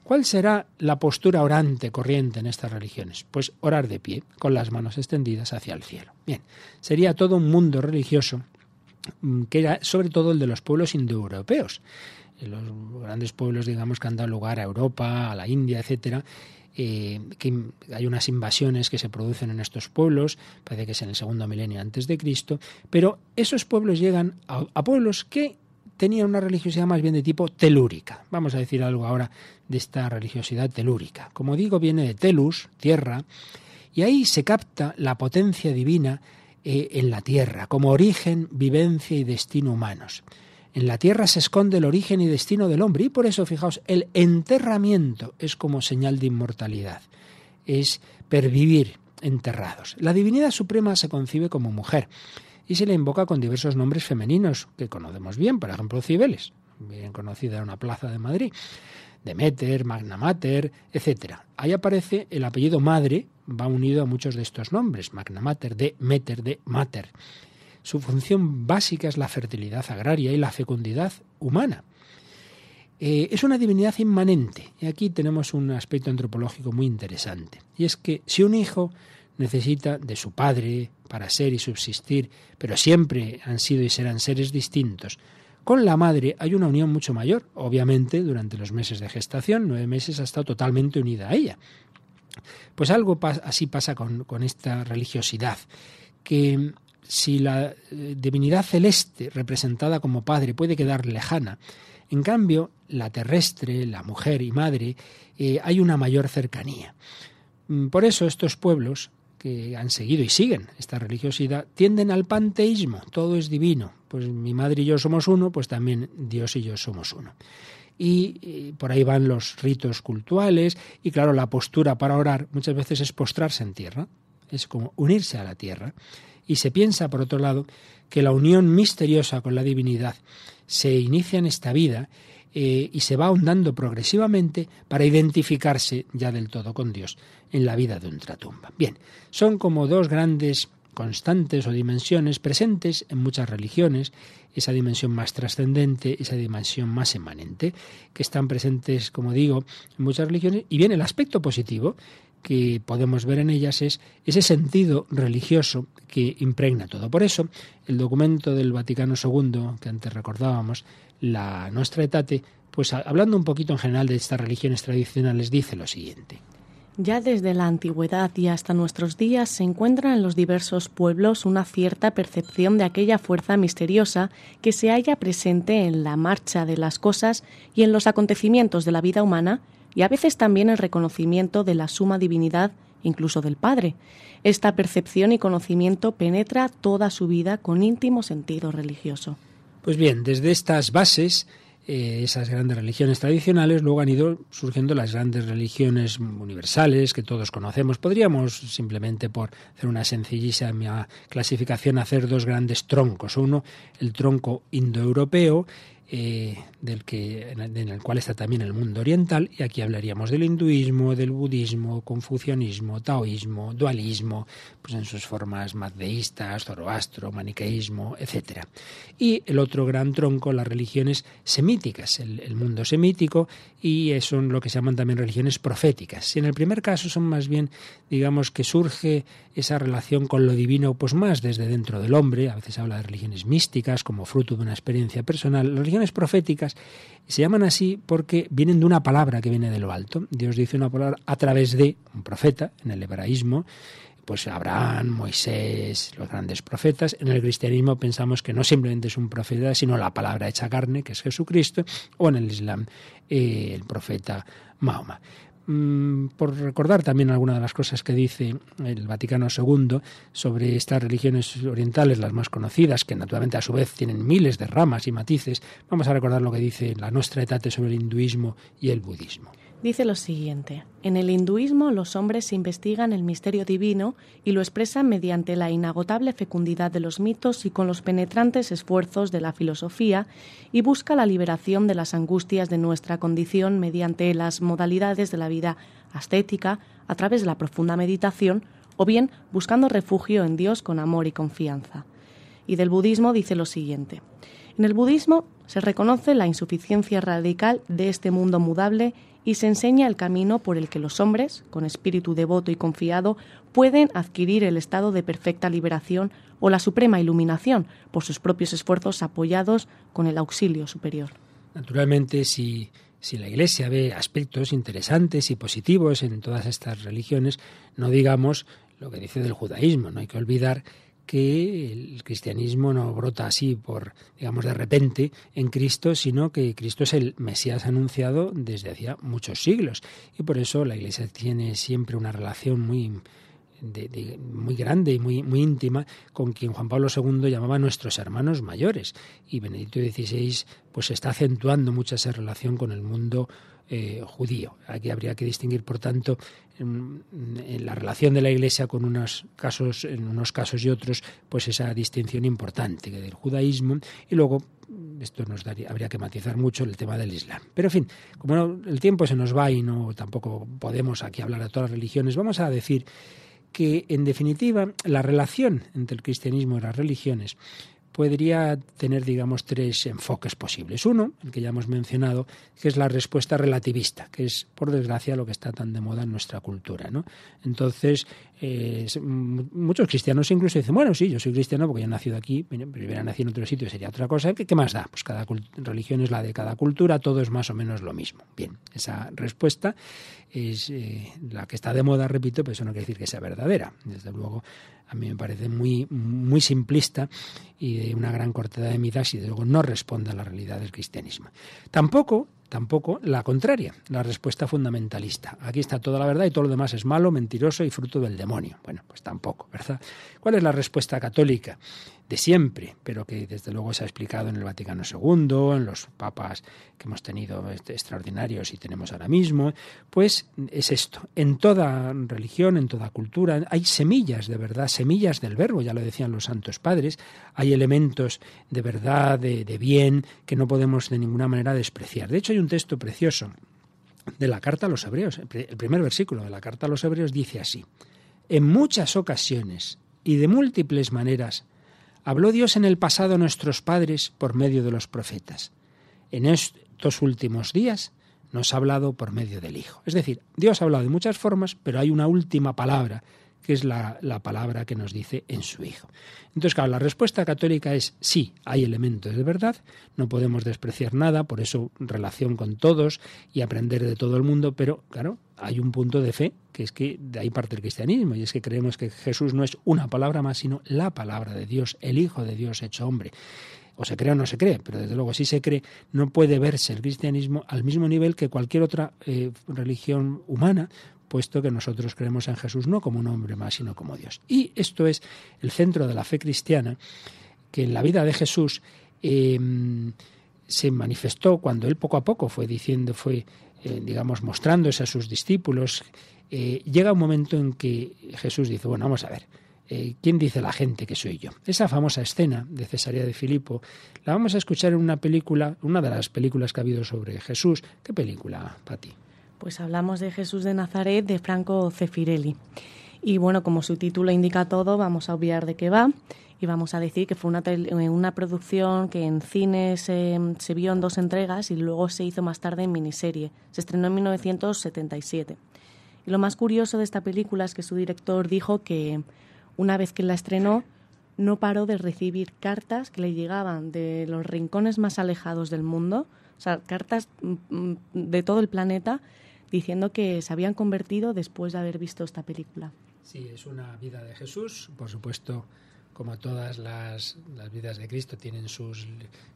¿Cuál será la postura orante corriente en estas religiones? Pues orar de pie, con las manos extendidas hacia el cielo. Bien, sería todo un mundo religioso mm, que era sobre todo el de los pueblos indoeuropeos. Los grandes pueblos, digamos, que han dado lugar a Europa, a la India, etcétera, eh, que hay unas invasiones que se producen en estos pueblos, parece que es en el segundo milenio antes de Cristo, pero esos pueblos llegan a pueblos que tenía una religiosidad más bien de tipo telúrica. Vamos a decir algo ahora de esta religiosidad telúrica. Como digo, viene de telus, tierra, y ahí se capta la potencia divina eh, en la tierra, como origen, vivencia y destino humanos. En la tierra se esconde el origen y destino del hombre, y por eso, fijaos, el enterramiento es como señal de inmortalidad, es pervivir enterrados. La divinidad suprema se concibe como mujer y se le invoca con diversos nombres femeninos que conocemos bien, por ejemplo Cibeles, bien conocida en una plaza de Madrid, Demeter, Magna Mater, etc. Ahí aparece el apellido madre, va unido a muchos de estos nombres, Magna Mater, de Meter, de Mater. Su función básica es la fertilidad agraria y la fecundidad humana. Eh, es una divinidad inmanente. Y aquí tenemos un aspecto antropológico muy interesante. Y es que si un hijo necesita de su padre para ser y subsistir, pero siempre han sido y serán seres distintos. Con la madre hay una unión mucho mayor. Obviamente, durante los meses de gestación, nueve meses ha estado totalmente unida a ella. Pues algo así pasa con, esta religiosidad, que si la eh, divinidad celeste representada como padre puede quedar lejana, en cambio, la terrestre, la mujer y madre, eh, hay una mayor cercanía. Mm, por eso estos pueblos que han seguido y siguen esta religiosidad tienden al panteísmo, todo es divino. Pues mi madre y yo somos uno, pues también Dios y yo somos uno. Y, y por ahí van los ritos cultuales y claro, la postura para orar muchas veces es postrarse en tierra, es como unirse a la tierra. Y se piensa, por otro lado, que la unión misteriosa con la divinidad se inicia en esta vida eh, y se va ahondando progresivamente para identificarse ya del todo con Dios en la vida de ultratumba. Bien, son como dos grandes constantes o dimensiones presentes en muchas religiones, esa dimensión más trascendente, esa dimensión más emanente, que están presentes, como digo, en muchas religiones, y bien el aspecto positivo, que podemos ver en ellas es ese sentido religioso que impregna todo. Por eso, el documento del Vaticano II, que antes recordábamos, la Nostra Etate, pues hablando un poquito en general de estas religiones tradicionales, dice lo siguiente.
Ya desde la antigüedad y hasta nuestros días se encuentra en los diversos pueblos una cierta percepción de aquella fuerza misteriosa que se halla presente en la marcha de las cosas y en los acontecimientos de la vida humana y a veces también el reconocimiento de la suma divinidad, incluso del Padre. Esta percepción y conocimiento penetra toda su vida con íntimo sentido religioso.
Pues bien, desde estas bases, eh, esas grandes religiones tradicionales, luego han ido surgiendo las grandes religiones universales que todos conocemos. Podríamos simplemente, por hacer una sencillísima clasificación, hacer dos grandes troncos. Uno, el tronco indoeuropeo, eh, del que, en el cual está también el mundo oriental, y aquí hablaríamos del hinduismo, del budismo, confucianismo, taoísmo, dualismo, pues en sus formas mazdeístas, zoroastro, maniqueísmo, etc. Y el otro gran tronco, las religiones semíticas, el, mundo semítico, y son lo que se llaman también religiones proféticas. Y en el primer caso son más bien, digamos, que surge esa relación con lo divino, pues más desde dentro del hombre, a veces habla de religiones místicas como fruto de una experiencia personal, proféticas se llaman así porque vienen de una palabra que viene de lo alto. Dios dice una palabra a través de un profeta, en el hebraísmo, pues Abraham, Moisés, los grandes profetas. En el cristianismo pensamos que no simplemente es un profeta, sino la palabra hecha carne, que es Jesucristo, o en el Islam eh, el profeta Mahoma. Mm, por recordar también algunas de las cosas que dice el Vaticano II sobre estas religiones orientales, las más conocidas, que naturalmente a su vez tienen miles de ramas y matices, vamos a recordar lo que dice la nuestra etate sobre el hinduismo y el budismo
dice lo siguiente. En el hinduismo los hombres investigan el misterio divino y lo expresan mediante la inagotable fecundidad de los mitos y con los penetrantes esfuerzos de la filosofía y busca la liberación de las angustias de nuestra condición mediante las modalidades de la vida ascética a través de la profunda meditación o bien buscando refugio en Dios con amor y confianza. Y del budismo dice lo siguiente. En el budismo se reconoce la insuficiencia radical de este mundo mudable y se enseña el camino por el que los hombres, con espíritu devoto y confiado, pueden adquirir el estado de perfecta liberación o la suprema iluminación por sus propios esfuerzos apoyados con el auxilio superior.
Naturalmente, si, si la Iglesia ve aspectos interesantes y positivos en todas estas religiones, no digamos lo que dice del judaísmo, no hay que olvidar que el cristianismo no brota así por, digamos, de repente en Cristo, sino que Cristo es el Mesías anunciado desde hacía muchos siglos. Y por eso la Iglesia tiene siempre una relación muy, muy grande y muy, muy íntima con quien Juan Pablo II llamaba nuestros hermanos mayores. Y Benedicto XVI pues está acentuando mucho esa relación con el mundo eh, judío. Aquí habría que distinguir, por tanto, en, la relación de la Iglesia con unos casos, en unos casos y otros, pues esa distinción importante del judaísmo y luego esto nos daría, habría que matizar mucho el tema del Islam. Pero en fin, como el tiempo se nos va y no tampoco podemos aquí hablar de todas las religiones, vamos a decir que en definitiva la relación entre el cristianismo y las religiones podría tener, digamos, tres enfoques posibles. Uno, el que ya hemos mencionado, que es la respuesta relativista, que es, por desgracia, lo que está tan de moda en nuestra cultura. ¿no? Entonces, eh, muchos cristianos incluso dicen, bueno, sí, yo soy cristiano porque yo he nacido aquí, pero si hubiera nacido en otro sitio sería otra cosa. ¿Qué, más da? Pues cada religión es la de cada cultura, todo es más o menos lo mismo. Bien, esa respuesta es eh, la que está de moda, repito, pero eso no quiere decir que sea verdadera. Desde luego, a mí me parece muy, muy simplista y de una gran cortedad de miras y, desde luego, no responde a la realidad del cristianismo. Tampoco tampoco la contraria, la respuesta fundamentalista. Aquí está toda la verdad y todo lo demás es malo, mentiroso y fruto del demonio. Bueno, pues tampoco, ¿verdad? ¿Cuál es la respuesta católica? De siempre, pero que desde luego se ha explicado en el Vaticano II, en los papas que hemos tenido extraordinarios y tenemos ahora mismo, pues es esto. En toda religión, en toda cultura, hay semillas de verdad, semillas del verbo, ya lo decían los santos padres, hay elementos de verdad, de, de bien, que no podemos de ninguna manera despreciar. De hecho, hay un texto precioso de la carta a los hebreos, el primer versículo de la carta a los hebreos dice así, en muchas ocasiones y de múltiples maneras, Habló Dios en el pasado a nuestros padres por medio de los profetas. En estos últimos días nos ha hablado por medio del Hijo. Es decir, Dios ha hablado de muchas formas, pero hay una última palabra, que es la, la, palabra que nos dice en su Hijo. Entonces, claro, la respuesta católica es sí, hay elementos de verdad, no podemos despreciar nada, por eso relación con todos y aprender de todo el mundo, pero claro, hay un punto de fe, que es que de ahí parte el cristianismo, y es que creemos que Jesús no es una palabra más, sino la palabra de Dios, el Hijo de Dios hecho hombre. O se cree o no se cree, pero desde luego si se cree, no puede verse el cristianismo al mismo nivel que cualquier otra eh, religión humana, puesto que nosotros creemos en Jesús no como un hombre más, sino como Dios. Y esto es el centro de la fe cristiana, que en la vida de Jesús eh, se manifestó cuando él poco a poco fue diciendo, fue eh, digamos, mostrándose a sus discípulos, eh, llega un momento en que Jesús dice, bueno, vamos a ver, eh, ¿quién dice la gente que soy yo? Esa famosa escena de Cesarea de Filipo la vamos a escuchar en una película, una de las películas que ha habido sobre Jesús. ¿Qué película, Pati?
Pues hablamos de Jesús de Nazaret de Franco Cefirelli. Y bueno, como su título indica todo, vamos a obviar de qué va y vamos a decir que fue una, eh, una producción que en cine se, se, vio en dos entregas y luego se hizo más tarde en miniserie. Se estrenó en 1977. Y lo más curioso de esta película es que su director dijo que una vez que la estrenó no paró de recibir cartas que le llegaban de los rincones más alejados del mundo, o sea, cartas mm, mm, de todo el planeta diciendo que se habían convertido después de haber visto esta película.
Sí, es una vida de Jesús, por supuesto como todas las, vidas de Cristo, tienen sus,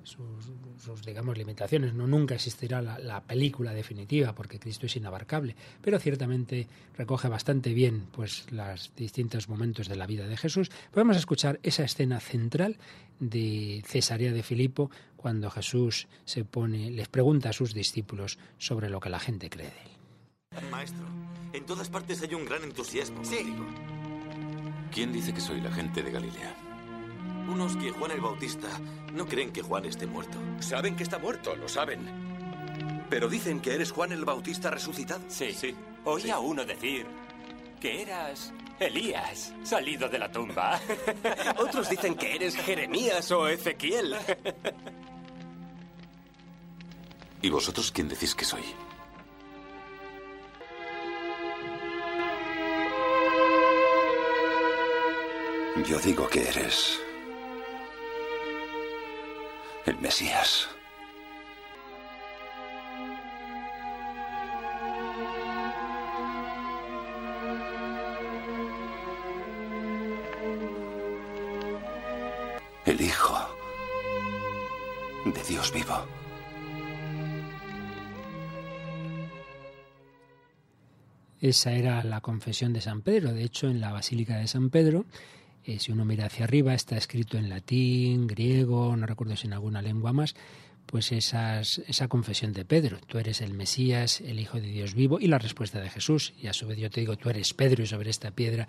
sus, digamos, limitaciones. No nunca existirá la, película definitiva, porque Cristo es inabarcable, pero ciertamente recoge bastante bien pues, los distintos momentos de la vida de Jesús. Podemos escuchar esa escena central de Cesarea de Filipo, cuando Jesús se pone, les pregunta a sus discípulos sobre lo que la gente cree de él.
Maestro, en todas partes hay un gran entusiasmo.
Sí.
¿Quién dice que soy la gente de Galilea? Unos que Juan el Bautista no creen que Juan esté muerto.
Saben que está muerto, lo saben. Pero dicen que eres Juan el Bautista resucitado.
Sí, sí. Oí a uno decir que eras Elías, salido de la tumba.
Otros dicen que eres Jeremías o Ezequiel.
¿Y vosotros quién decís que soy?
Yo digo que eres el Mesías. El Hijo de Dios vivo.
Esa era la confesión de San Pedro. De hecho, en la Basílica de San Pedro eh, si uno mira hacia arriba, está escrito en latín, griego, no recuerdo si en alguna lengua más, pues esas, esa confesión de Pedro, tú eres el Mesías, el Hijo de Dios vivo, y la respuesta de Jesús, y a su vez yo te digo, tú eres Pedro, y sobre esta piedra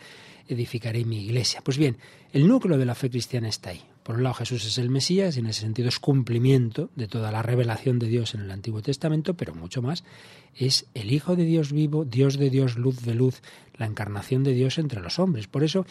edificaré mi iglesia. Pues bien, el núcleo de la fe cristiana está ahí. Por un lado, Jesús es el Mesías, y en ese sentido es cumplimiento de toda la revelación de Dios en el Antiguo Testamento, pero mucho más, es el Hijo de Dios vivo, Dios de Dios, luz de luz, la encarnación de Dios entre los hombres. Por eso,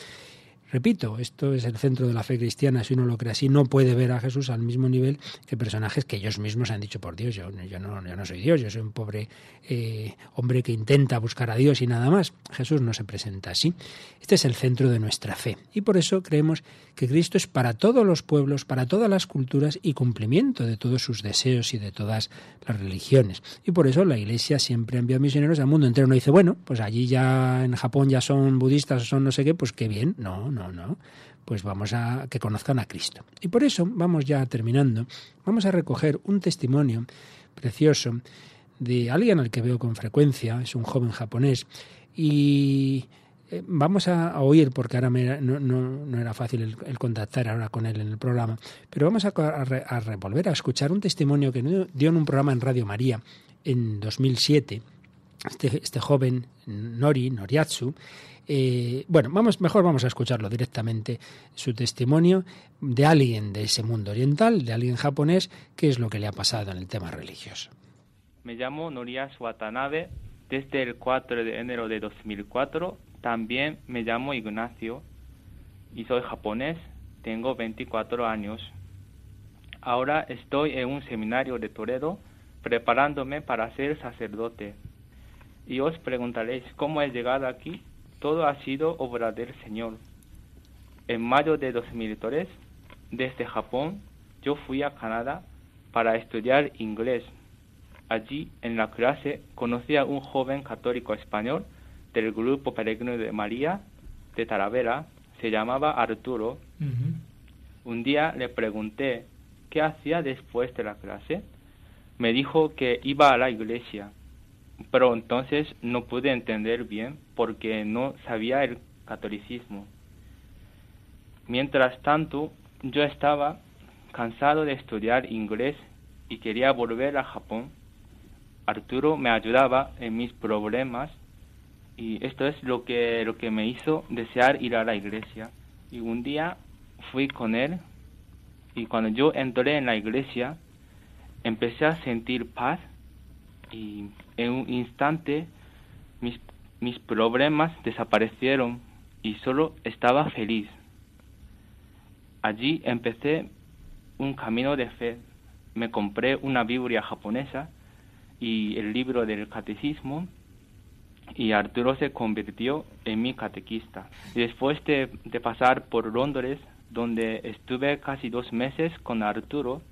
Repito, esto es el centro de la fe cristiana, si uno lo cree así, no puede ver a Jesús al mismo nivel que personajes que ellos mismos han dicho por Dios, yo, yo, no, yo no soy Dios, yo soy un pobre eh, hombre que intenta buscar a Dios y nada más. Jesús no se presenta así. Este es el centro de nuestra fe y por eso creemos que Cristo es para todos los pueblos, para todas las culturas y cumplimiento de todos sus deseos y de todas las religiones. Y por eso la Iglesia siempre envía misioneros al mundo entero. No dice, bueno, pues allí ya en Japón ya son budistas o son no sé qué, pues qué bien. No, no, no. Pues vamos a que conozcan a Cristo. Y por eso, vamos ya terminando, vamos a recoger un testimonio precioso de alguien al que veo con frecuencia, es un joven japonés, y eh, vamos a, oír, porque ahora no, era fácil el, contactar ahora con él en el programa, pero vamos a, a, revolver a escuchar un testimonio que dio en un programa en Radio María en 2007. Este, este joven, Nori, Noriatsu, eh, bueno, vamos, mejor vamos a escucharlo directamente, su testimonio de alguien de ese mundo oriental, de alguien japonés, qué es lo que le ha pasado en el tema religioso.
Me llamo Noriatsu Watanabe, desde el 4 de enero de 2004 también me llamo Ignacio y soy japonés, tengo 24 años. Ahora estoy en un seminario de Toledo preparándome para ser sacerdote. Y os preguntaréis cómo he llegado aquí. Todo ha sido obra del Señor. En mayo de 2003, desde Japón, yo fui a Canadá para estudiar inglés. Allí, en la clase, conocí a un joven católico español del grupo peregrino de María de Talavera, se llamaba Arturo. Un día le pregunté qué hacía después de la clase. Me dijo que iba a la iglesia, pero entonces no pude entender bien porque no sabía el catolicismo. Mientras tanto, yo estaba cansado de estudiar inglés y quería volver a Japón. Arturo me ayudaba en mis problemas y esto es lo que, lo que me hizo desear ir a la iglesia. Y un día fui con él y cuando yo entré en la iglesia empecé a sentir paz y en un instante mis, mis problemas desaparecieron y solo estaba feliz. Allí empecé un camino de fe. Me compré una Biblia japonesa y el libro del catecismo y Arturo se convirtió en mi catequista. Después de, pasar por Londres, donde estuve casi dos meses con Arturo,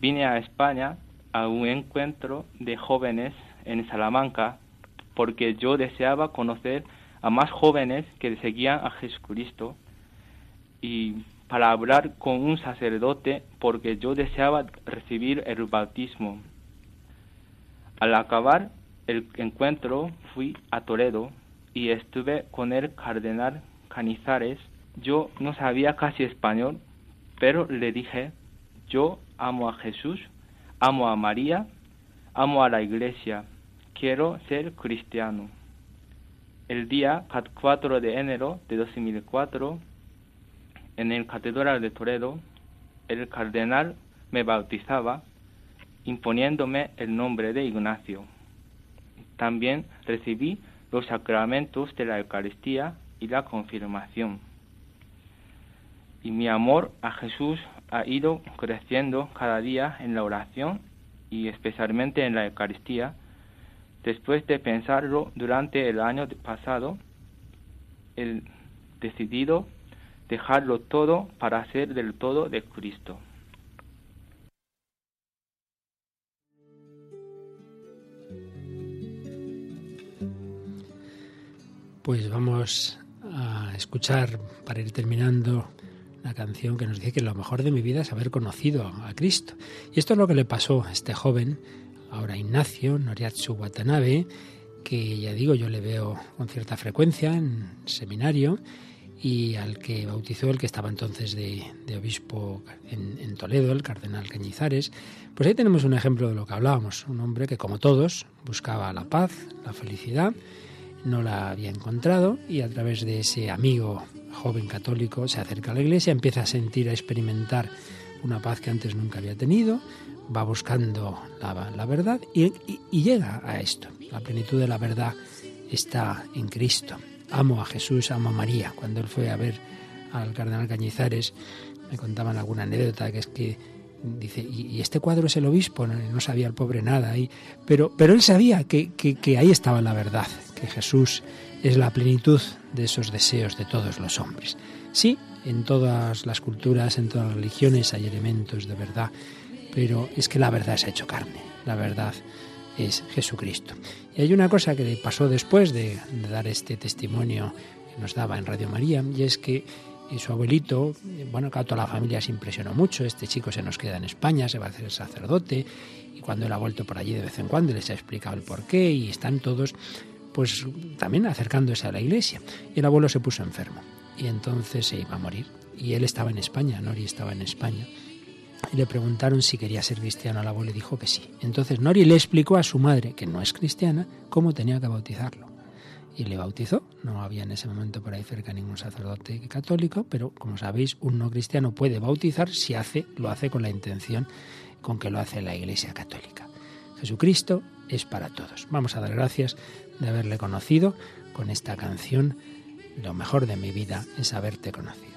vine a España a un encuentro de jóvenes en Salamanca porque yo deseaba conocer a más jóvenes que seguían a Jesucristo y para hablar con un sacerdote porque yo deseaba recibir el bautismo. Al acabar el encuentro fui a Toledo y estuve con el cardenal Canizares. Yo no sabía casi español, pero le dije, yo amo a Jesús, amo a María, amo a la iglesia, quiero ser cristiano. El día 4 de enero de 2004, en el Catedral de Toledo, el cardenal me bautizaba imponiéndome el nombre de Ignacio. También recibí los sacramentos de la Eucaristía y la confirmación. Y mi amor a Jesús ha ido creciendo cada día en la oración y especialmente en la Eucaristía. Después de pensarlo durante el año pasado, he decidido dejarlo todo para ser del todo de Cristo.
Pues vamos a escuchar, para ir terminando, la canción que nos dice que lo mejor de mi vida es haber conocido a Cristo. Y esto es lo que le pasó a este joven, ahora Ignacio Noriatsu Watanabe, que ya digo, yo le veo con cierta frecuencia en seminario y al que bautizó el que estaba entonces de, obispo en, en, Toledo, el cardenal Cañizares. Pues ahí tenemos un ejemplo de lo que hablábamos, un hombre que como todos buscaba la paz, la felicidad no la había encontrado y a través de ese amigo joven católico se acerca a la iglesia, empieza a sentir, a experimentar una paz que antes nunca había tenido, va buscando la, verdad y, llega a esto. La plenitud de la verdad está en Cristo. Amo a Jesús, amo a María. Cuando él fue a ver al cardenal Cañizares, me contaban alguna anécdota que es que dice, y, este cuadro es el obispo, no, sabía el pobre nada, y, pero, pero él sabía que, que ahí estaba la verdad, que Jesús es la plenitud de esos deseos de todos los hombres. Sí, en todas las culturas, en todas las religiones hay elementos de verdad, pero es que la verdad se ha hecho carne, la verdad es Jesucristo. Y hay una cosa que pasó después de, dar este testimonio que nos daba en Radio María, y es que eh, su abuelito, bueno, claro, toda la familia se impresionó mucho, este chico se nos queda en España, se va a hacer sacerdote, y cuando él ha vuelto por allí de vez en cuando les ha explicado el porqué, y están todos pues también acercándose a la iglesia. Y el abuelo se puso enfermo y entonces se iba a morir. Y él estaba en España, Nori estaba en España. Y le preguntaron si quería ser cristiano. El abuelo dijo que sí. Entonces Nori le explicó a su madre, que no es cristiana, cómo tenía que bautizarlo. Y le bautizó. No había en ese momento por ahí cerca ningún sacerdote católico, pero como sabéis, un no cristiano puede bautizar si hace, lo hace con la intención con que lo hace la Iglesia Católica. Jesucristo es para todos. Vamos a dar gracias de haberle conocido con esta canción. Lo mejor de mi vida es haberte conocido.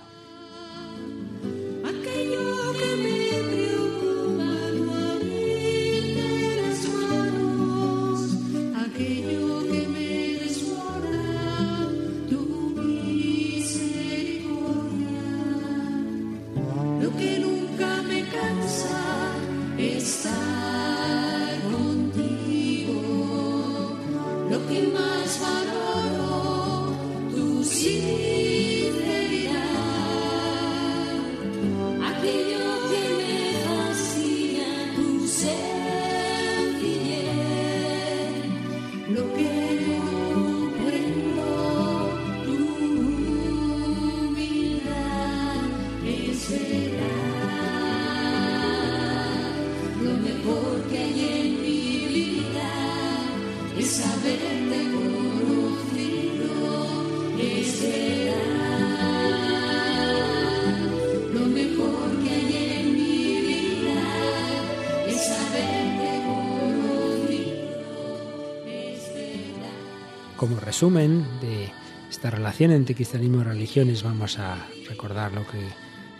Resumen de esta relación entre cristianismo y religiones vamos a recordar lo que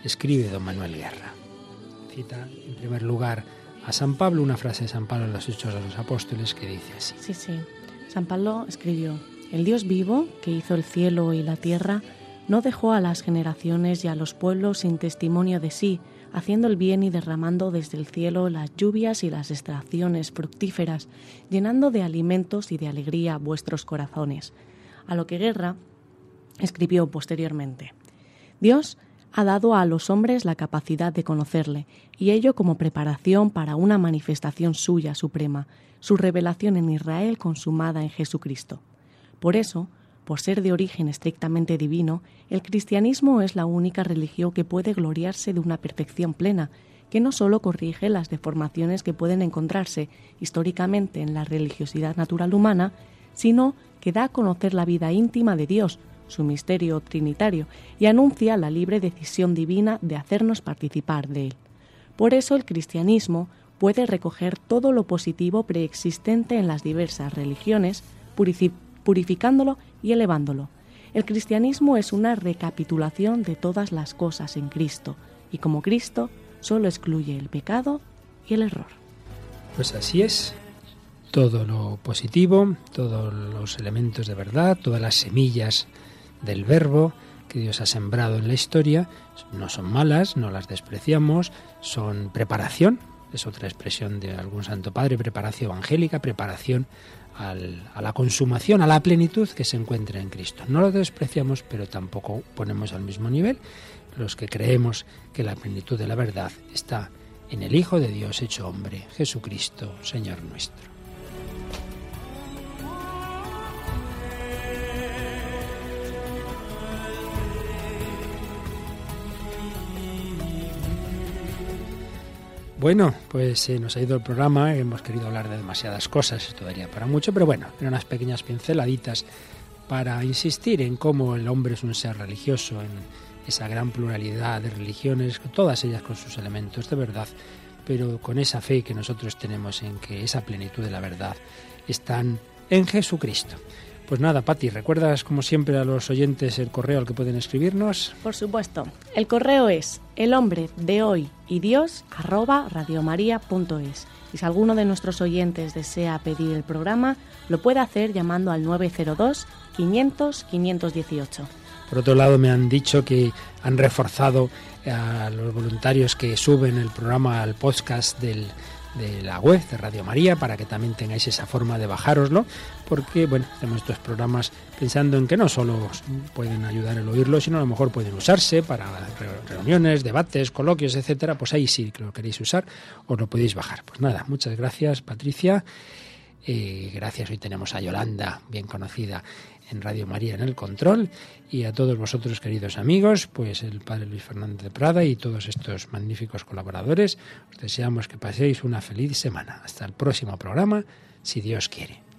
escribe don Manuel Guerra. Cita en primer lugar a San Pablo una frase de San Pablo en los Hechos de los Apóstoles que dice así.
Sí, sí. San Pablo escribió, el Dios vivo que hizo el cielo y la tierra no dejó a las generaciones y a los pueblos sin testimonio de sí, haciendo el bien y derramando desde el cielo las lluvias y las extracciones fructíferas, llenando de alimentos y de alegría vuestros corazones. A lo que Guerra escribió posteriormente. Dios ha dado a los hombres la capacidad de conocerle, y ello como preparación para una manifestación suya suprema, su revelación en Israel consumada en Jesucristo. Por eso, por ser de origen estrictamente divino, el cristianismo es la única religión que puede gloriarse de una perfección plena, que no sólo corrige las deformaciones que pueden encontrarse históricamente en la religiosidad natural humana, sino que da a conocer la vida íntima de Dios, su misterio trinitario, y anuncia la libre decisión divina de hacernos participar de él. Por eso el cristianismo puede recoger todo lo positivo preexistente en las diversas religiones, purificándolo y elevándolo. El cristianismo es una recapitulación de todas las cosas en Cristo, y como Cristo solo excluye el pecado y el error.
Pues así es. Todo lo positivo, todos los elementos de verdad, todas las semillas del verbo que Dios ha sembrado en la historia, no son malas, no las despreciamos, son preparación, es otra expresión de algún santo padre, preparación evangélica, preparación a la consumación, a la plenitud que se encuentra en Cristo. No lo despreciamos, pero tampoco ponemos al mismo nivel los que creemos que la plenitud de la verdad está en el Hijo de Dios hecho hombre, Jesucristo, Señor nuestro. Bueno, pues se nos ha ido el programa, hemos querido hablar de demasiadas cosas, esto daría para mucho, pero bueno, eran unas pequeñas pinceladitas para insistir en cómo el hombre es un ser religioso, en esa gran pluralidad de religiones, todas ellas con sus elementos de verdad, pero con esa fe que nosotros tenemos en que esa plenitud de la verdad están en Jesucristo. Pues nada, Pati, ¿recuerdas como siempre a los oyentes el correo al que pueden escribirnos?
Por supuesto. El correo es el hombre de hoy y Dios arroba radiomaria.es. Y si alguno de nuestros oyentes desea pedir el programa, lo puede hacer llamando al 902 500 518.
Por otro lado, me han dicho que han reforzado a los voluntarios que suben el programa al podcast del, de la web de Radio María para que también tengáis esa forma de bajároslo, porque bueno, hacemos estos programas pensando en que no solo pueden ayudar el oírlo, sino a lo mejor pueden usarse para reuniones, debates, coloquios, etcétera, pues ahí sí que lo queréis usar, os lo podéis bajar. Pues nada, muchas gracias, Patricia. Gracias, hoy tenemos a Yolanda, bien conocida en Radio María en el control y a todos vosotros queridos amigos, pues el Padre Luis Fernández de Prada y todos estos magníficos colaboradores, os deseamos que paséis una feliz semana. Hasta el próximo programa, si Dios quiere.